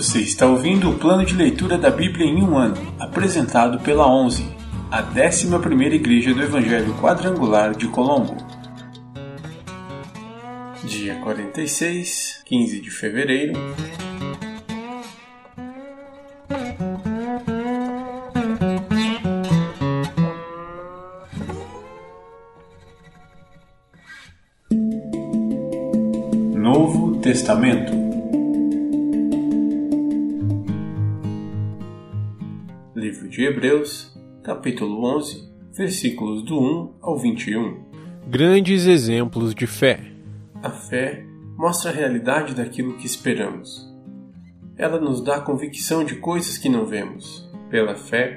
Você está ouvindo o plano de leitura da Bíblia em um ano, apresentado pela 11, a 11 Igreja do Evangelho Quadrangular de Colombo. Dia 46, 15 de fevereiro. Novo Testamento de Hebreus, capítulo 11, versículos do 1 ao 21. Grandes exemplos de fé. A fé mostra a realidade daquilo que esperamos. Ela nos dá convicção de coisas que não vemos. Pela fé,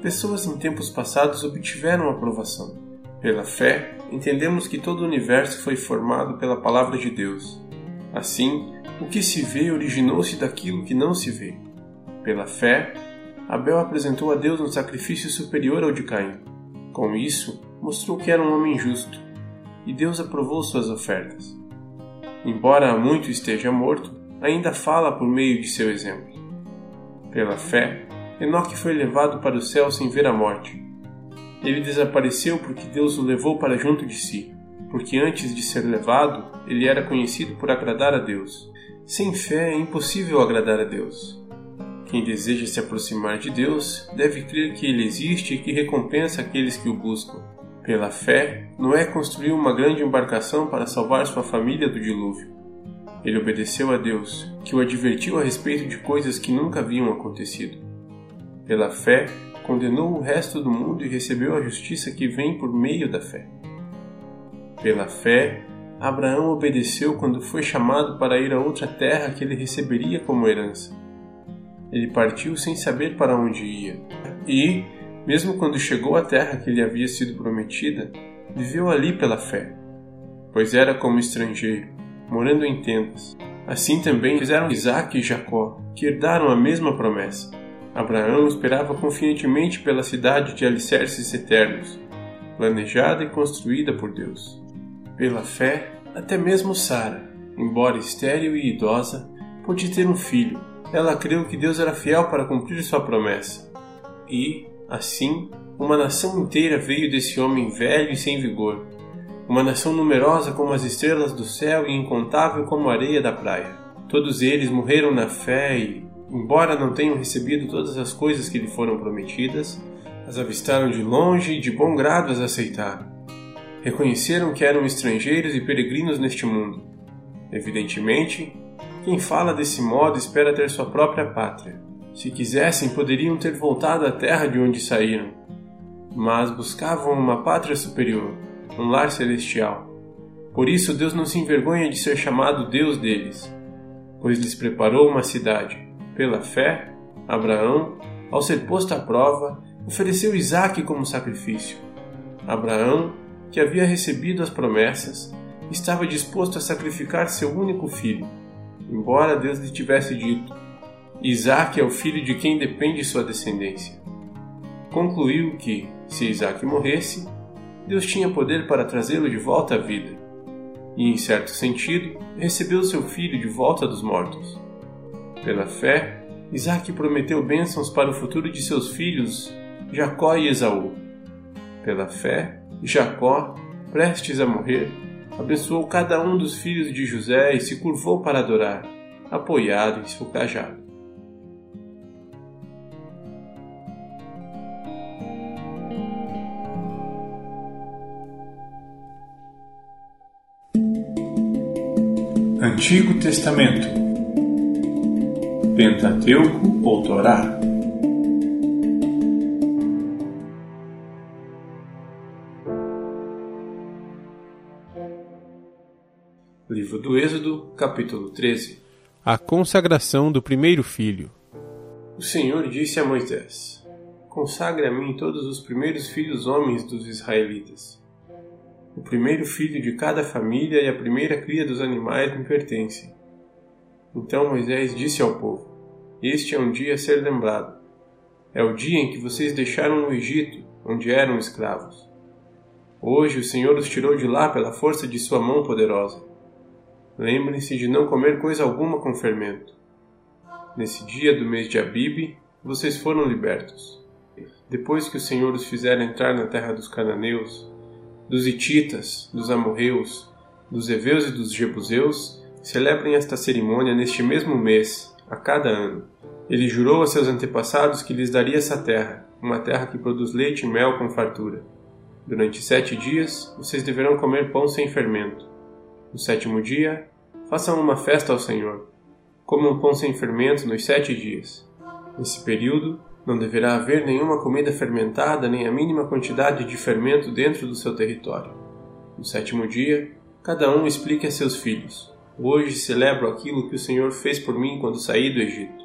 pessoas em tempos passados obtiveram aprovação. Pela fé, entendemos que todo o universo foi formado pela palavra de Deus. Assim, o que se vê originou-se daquilo que não se vê. Pela fé, Abel apresentou a Deus um sacrifício superior ao de Caim. Com isso, mostrou que era um homem justo, e Deus aprovou suas ofertas. Embora há muito esteja morto, ainda fala por meio de seu exemplo. Pela fé, Enoque foi levado para o céu sem ver a morte. Ele desapareceu porque Deus o levou para junto de si, porque antes de ser levado, ele era conhecido por agradar a Deus. Sem fé é impossível agradar a Deus. Quem deseja se aproximar de Deus deve crer que Ele existe e que recompensa aqueles que o buscam. Pela fé, Noé construiu uma grande embarcação para salvar sua família do dilúvio. Ele obedeceu a Deus, que o advertiu a respeito de coisas que nunca haviam acontecido. Pela fé, condenou o resto do mundo e recebeu a justiça que vem por meio da fé. Pela fé, Abraão obedeceu quando foi chamado para ir a outra terra que ele receberia como herança ele partiu sem saber para onde ia. E, mesmo quando chegou à terra que lhe havia sido prometida, viveu ali pela fé, pois era como estrangeiro, morando em tendas. Assim também fizeram Isaac e Jacó, que herdaram a mesma promessa. Abraão esperava confiantemente pela cidade de alicerces eternos, planejada e construída por Deus. Pela fé, até mesmo Sara, embora estéril e idosa, pôde ter um filho ela creu que Deus era fiel para cumprir sua promessa. E, assim, uma nação inteira veio desse homem velho e sem vigor. Uma nação numerosa como as estrelas do céu e incontável como a areia da praia. Todos eles morreram na fé e, embora não tenham recebido todas as coisas que lhe foram prometidas, as avistaram de longe e de bom grado as aceitaram. Reconheceram que eram estrangeiros e peregrinos neste mundo. Evidentemente, quem fala desse modo espera ter sua própria pátria. Se quisessem, poderiam ter voltado à terra de onde saíram, mas buscavam uma pátria superior, um lar celestial. Por isso, Deus não se envergonha de ser chamado Deus deles, pois lhes preparou uma cidade. Pela fé, Abraão, ao ser posto à prova, ofereceu Isaque como sacrifício. Abraão, que havia recebido as promessas, estava disposto a sacrificar seu único filho embora Deus lhe tivesse dito: Isaac é o filho de quem depende sua descendência. Concluiu que, se Isaac morresse, Deus tinha poder para trazê-lo de volta à vida, e, em certo sentido, recebeu seu filho de volta dos mortos. Pela fé, Isaac prometeu bênçãos para o futuro de seus filhos, Jacó e Esaú. Pela fé, Jacó, prestes a morrer, abençoou cada um dos filhos de José e se curvou para adorar, apoiado em seu cajado. Antigo Testamento Pentateuco ou Torá capítulo 13 A consagração do primeiro filho. O Senhor disse a Moisés: Consagre a mim todos os primeiros filhos homens dos israelitas. O primeiro filho de cada família e a primeira cria dos animais me pertencem. Então Moisés disse ao povo: Este é um dia a ser lembrado. É o dia em que vocês deixaram o Egito, onde eram escravos. Hoje o Senhor os tirou de lá pela força de sua mão poderosa. Lembrem-se de não comer coisa alguma com fermento. Nesse dia do mês de Abibe, vocês foram libertos. Depois que o Senhor os fizer entrar na terra dos cananeus, dos Hititas, dos amorreus, dos heveus e dos jebuseus, celebrem esta cerimônia neste mesmo mês, a cada ano. Ele jurou a seus antepassados que lhes daria essa terra, uma terra que produz leite e mel com fartura. Durante sete dias vocês deverão comer pão sem fermento. No sétimo dia, façam uma festa ao Senhor. Comam pão sem fermento nos sete dias. Nesse período, não deverá haver nenhuma comida fermentada nem a mínima quantidade de fermento dentro do seu território. No sétimo dia, cada um explique a seus filhos: Hoje celebro aquilo que o Senhor fez por mim quando saí do Egito.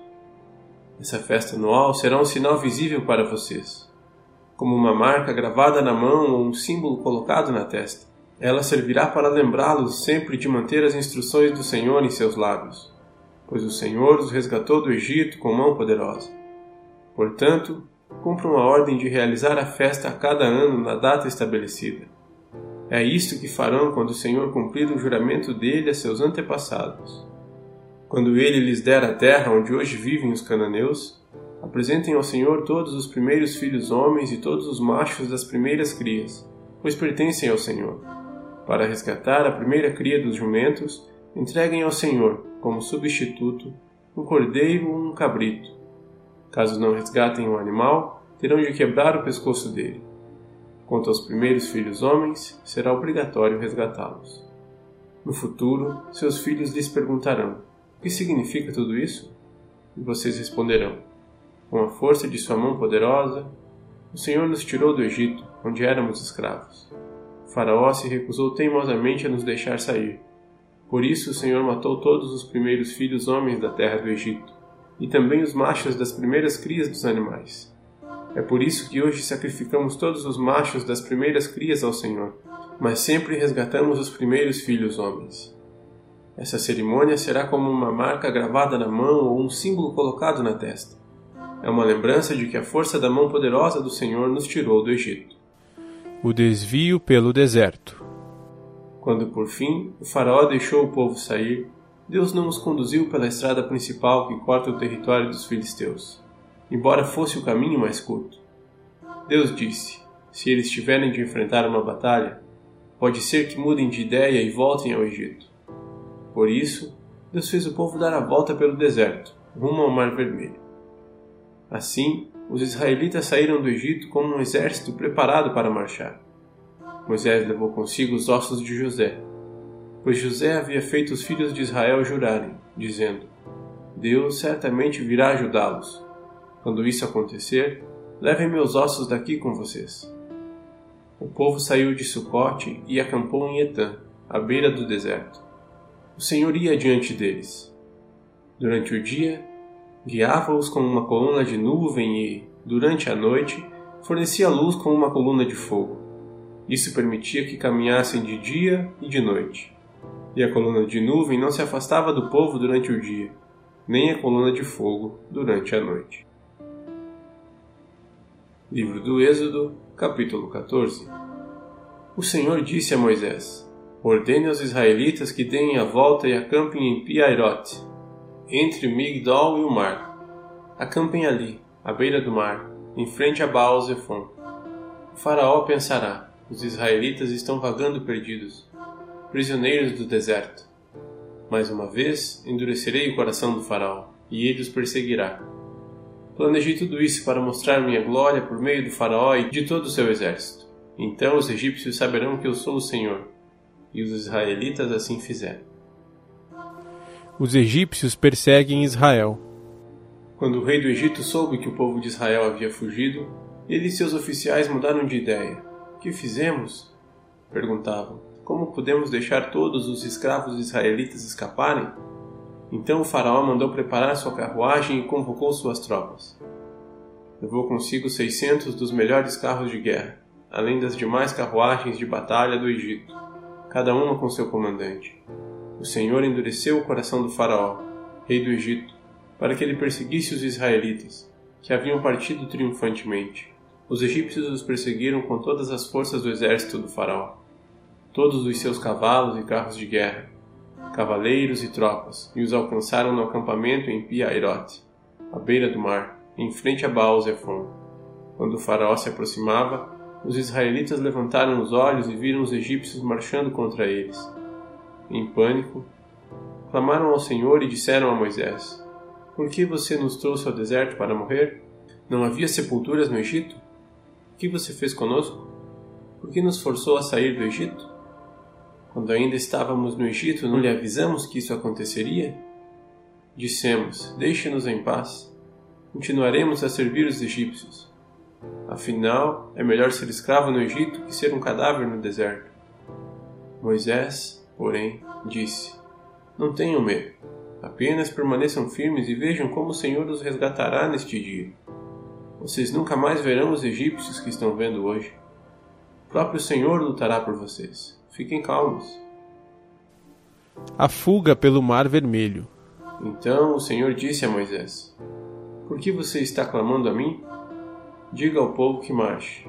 Essa festa anual será um sinal visível para vocês, como uma marca gravada na mão ou um símbolo colocado na testa. Ela servirá para lembrá-los sempre de manter as instruções do Senhor em seus lábios, pois o Senhor os resgatou do Egito com mão poderosa. Portanto, cumpram a ordem de realizar a festa a cada ano na data estabelecida. É isto que farão quando o Senhor cumprir o juramento dele a seus antepassados. Quando ele lhes der a terra onde hoje vivem os cananeus, apresentem ao Senhor todos os primeiros filhos homens e todos os machos das primeiras crias, pois pertencem ao Senhor. Para resgatar a primeira cria dos jumentos, entreguem ao Senhor, como substituto, um cordeiro ou um cabrito, Caso não resgatem o um animal, terão de quebrar o pescoço dele. Quanto aos primeiros filhos homens, será obrigatório resgatá-los. No futuro, seus filhos lhes perguntarão: O que significa tudo isso? E vocês responderão: Com a força de sua mão poderosa, o Senhor nos tirou do Egito, onde éramos escravos. Faraó se recusou teimosamente a nos deixar sair. Por isso o Senhor matou todos os primeiros filhos homens da terra do Egito e também os machos das primeiras crias dos animais. É por isso que hoje sacrificamos todos os machos das primeiras crias ao Senhor, mas sempre resgatamos os primeiros filhos homens. Essa cerimônia será como uma marca gravada na mão ou um símbolo colocado na testa. É uma lembrança de que a força da mão poderosa do Senhor nos tirou do Egito. O desvio pelo deserto. Quando por fim o Faraó deixou o povo sair, Deus não os conduziu pela estrada principal que corta o território dos filisteus, embora fosse o caminho mais curto. Deus disse: Se eles tiverem de enfrentar uma batalha, pode ser que mudem de ideia e voltem ao Egito. Por isso, Deus fez o povo dar a volta pelo deserto, rumo ao Mar Vermelho. Assim, os israelitas saíram do Egito como um exército preparado para marchar. Moisés levou consigo os ossos de José, pois José havia feito os filhos de Israel jurarem, dizendo: Deus certamente virá ajudá-los. Quando isso acontecer, levem meus ossos daqui com vocês. O povo saiu de Sucote e acampou em Etã, à beira do deserto. O Senhor ia diante deles. Durante o dia, guiava-os com uma coluna de nuvem e, durante a noite, fornecia luz com uma coluna de fogo. Isso permitia que caminhassem de dia e de noite e a coluna de nuvem não se afastava do povo durante o dia, nem a coluna de fogo durante a noite. Livro do Êxodo, capítulo 14 O Senhor disse a Moisés: Ordene aos israelitas que deem a volta e acampem em Piairote, entre Migdol e o mar. Acampem ali, à beira do mar, em frente a Baal Zephon. O faraó pensará: os israelitas estão vagando perdidos prisioneiros do deserto. Mais uma vez, endurecerei o coração do faraó, e ele os perseguirá. Planejei tudo isso para mostrar minha glória por meio do faraó e de todo o seu exército. Então os egípcios saberão que eu sou o Senhor. E os israelitas assim fizeram. Os egípcios perseguem Israel. Quando o rei do Egito soube que o povo de Israel havia fugido, ele e seus oficiais mudaram de ideia. Que fizemos? perguntavam. Como podemos deixar todos os escravos israelitas escaparem? Então o faraó mandou preparar sua carruagem e convocou suas tropas. Levou consigo seiscentos dos melhores carros de guerra, além das demais carruagens de batalha do Egito, cada uma com seu comandante. O Senhor endureceu o coração do faraó, rei do Egito, para que ele perseguisse os israelitas, que haviam partido triunfantemente. Os egípcios os perseguiram com todas as forças do exército do faraó todos os seus cavalos e carros de guerra, cavaleiros e tropas, e os alcançaram no acampamento em Piairote, à beira do mar, em frente a Baal-Zephon. Quando o faraó se aproximava, os israelitas levantaram os olhos e viram os egípcios marchando contra eles. Em pânico, clamaram ao Senhor e disseram a Moisés: Por que você nos trouxe ao deserto para morrer? Não havia sepulturas no Egito? O que você fez conosco? Por que nos forçou a sair do Egito? Quando ainda estávamos no Egito, não lhe avisamos que isso aconteceria? Dissemos: Deixe-nos em paz. Continuaremos a servir os egípcios. Afinal, é melhor ser escravo no Egito que ser um cadáver no deserto. Moisés, porém, disse: Não tenham medo. Apenas permaneçam firmes e vejam como o Senhor os resgatará neste dia. Vocês nunca mais verão os egípcios que estão vendo hoje. O próprio Senhor lutará por vocês. Fiquem calmos. A fuga pelo Mar Vermelho. Então o Senhor disse a Moisés: Por que você está clamando a mim? Diga ao povo que marche.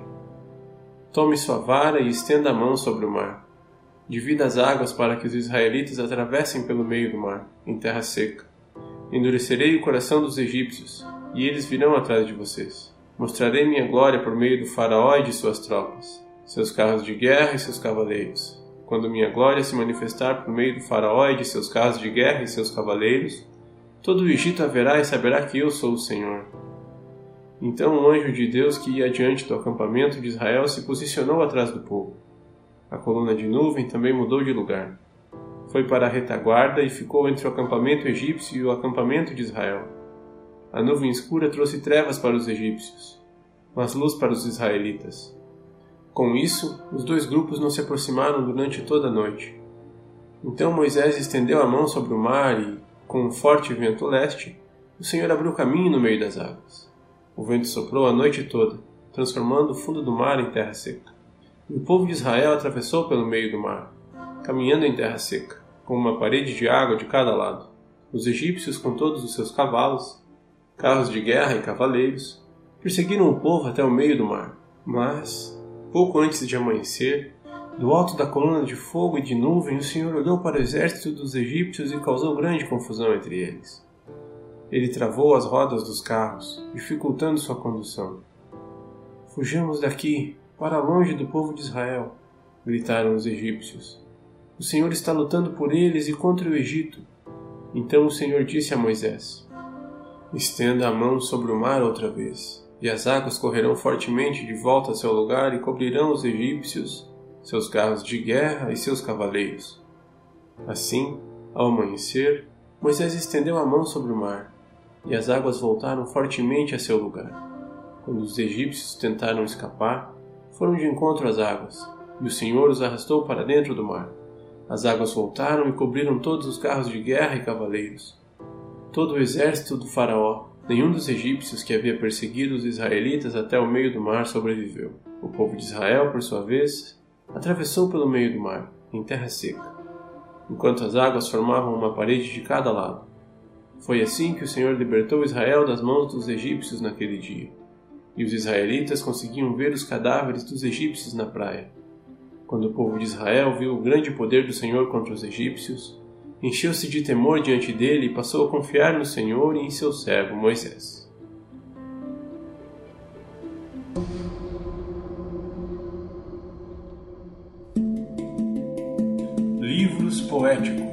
Tome sua vara e estenda a mão sobre o mar. Divida as águas para que os israelitas atravessem pelo meio do mar, em terra seca. Endurecerei o coração dos egípcios, e eles virão atrás de vocês. Mostrarei minha glória por meio do faraó e de suas tropas, seus carros de guerra e seus cavaleiros. Quando minha glória se manifestar por meio do faraó e de seus carros de guerra e seus cavaleiros, todo o Egito haverá e saberá que eu sou o Senhor. Então um anjo de Deus que ia adiante do acampamento de Israel se posicionou atrás do povo. A coluna de nuvem também mudou de lugar. Foi para a retaguarda e ficou entre o acampamento egípcio e o acampamento de Israel. A nuvem escura trouxe trevas para os egípcios, mas luz para os israelitas. Com isso, os dois grupos não se aproximaram durante toda a noite. Então Moisés estendeu a mão sobre o mar e, com um forte vento leste, o Senhor abriu caminho no meio das águas. O vento soprou a noite toda, transformando o fundo do mar em terra seca. O povo de Israel atravessou pelo meio do mar, caminhando em terra seca, com uma parede de água de cada lado. Os egípcios, com todos os seus cavalos, carros de guerra e cavaleiros, perseguiram o povo até o meio do mar. Mas, pouco antes de amanhecer, do alto da coluna de fogo e de nuvem, o Senhor olhou para o exército dos egípcios e causou grande confusão entre eles. Ele travou as rodas dos carros, dificultando sua condução. Fujamos daqui, para longe do povo de Israel, gritaram os egípcios. O Senhor está lutando por eles e contra o Egito. Então o Senhor disse a Moisés: Estenda a mão sobre o mar outra vez, e as águas correrão fortemente de volta a seu lugar e cobrirão os egípcios, seus carros de guerra e seus cavaleiros. Assim, ao amanhecer, Moisés estendeu a mão sobre o mar, e as águas voltaram fortemente a seu lugar. Quando os egípcios tentaram escapar, foram de encontro às águas, e o Senhor os arrastou para dentro do mar. As águas voltaram e cobriram todos os carros de guerra e cavaleiros. Todo o exército do Faraó, nenhum dos egípcios que havia perseguido os israelitas até o meio do mar sobreviveu. O povo de Israel, por sua vez, atravessou pelo meio do mar, em terra seca, enquanto as águas formavam uma parede de cada lado. Foi assim que o Senhor libertou Israel das mãos dos egípcios naquele dia. E os israelitas conseguiam ver os cadáveres dos egípcios na praia. Quando o povo de Israel viu o grande poder do Senhor contra os egípcios, encheu-se de temor diante dele e passou a confiar no Senhor e em seu servo Moisés. Livros poéticos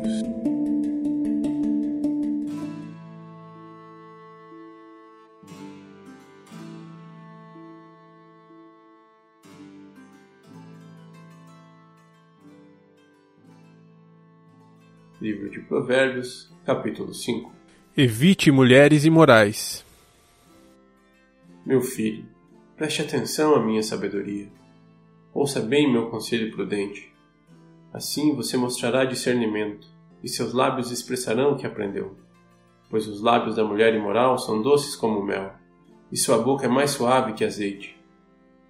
Livro de Provérbios, capítulo 5 Evite mulheres imorais. Meu filho, preste atenção à minha sabedoria. Ouça bem meu conselho prudente. Assim você mostrará discernimento, e seus lábios expressarão o que aprendeu. Pois os lábios da mulher imoral são doces como mel, e sua boca é mais suave que azeite.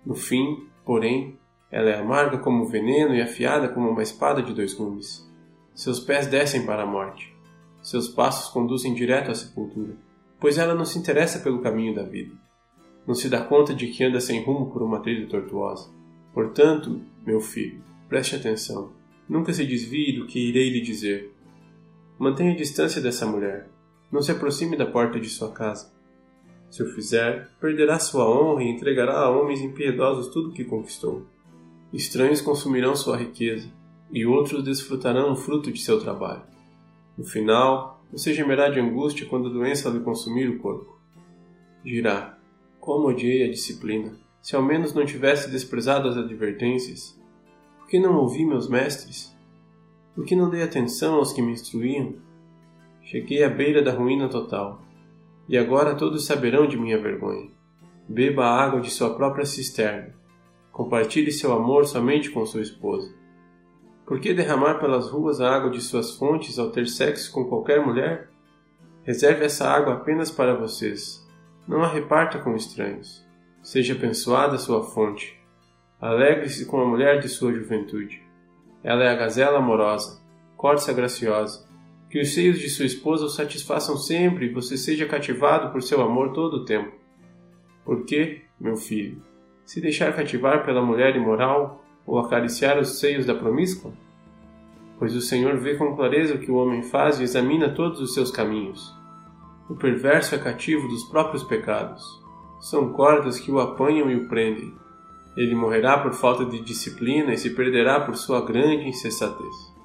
No fim, porém, ela é amarga como veneno e afiada como uma espada de dois gumes. Seus pés descem para a morte. Seus passos conduzem direto à sepultura, pois ela não se interessa pelo caminho da vida. Não se dá conta de que anda sem rumo por uma trilha tortuosa. Portanto, meu filho, preste atenção. Nunca se desvie do que irei lhe dizer. mantenha distância dessa mulher. Não se aproxime da porta de sua casa. Se o fizer, perderá sua honra e entregará a homens impiedosos tudo o que conquistou. Estranhos consumirão sua riqueza, e outros desfrutarão o fruto de seu trabalho. No final, você gemerá de angústia quando a doença lhe consumir o corpo. Dirá: Como odiei a disciplina! Se ao menos não tivesse desprezado as advertências. Por que não ouvi meus mestres? Por que não dei atenção aos que me instruíam? Cheguei à beira da ruína total. E agora todos saberão de minha vergonha. Beba a água de sua própria cisterna. Compartilhe seu amor somente com sua esposa. Por que derramar pelas ruas a água de suas fontes ao ter sexo com qualquer mulher? Reserve essa água apenas para vocês. Não a reparta com estranhos. Seja abençoada sua fonte. Alegre-se com a mulher de sua juventude. Ela é a gazela amorosa, corça graciosa, que os seios de sua esposa o satisfaçam sempre e você seja cativado por seu amor todo o tempo. Porque, meu filho, se deixar cativar pela mulher imoral ou acariciar os seios da promíscua? Pois o Senhor vê com clareza o que o homem faz e examina todos os seus caminhos. O perverso é cativo dos próprios pecados. São cordas que o apanham e o prendem. Ele morrerá por falta de disciplina e se perderá por sua grande insensatez.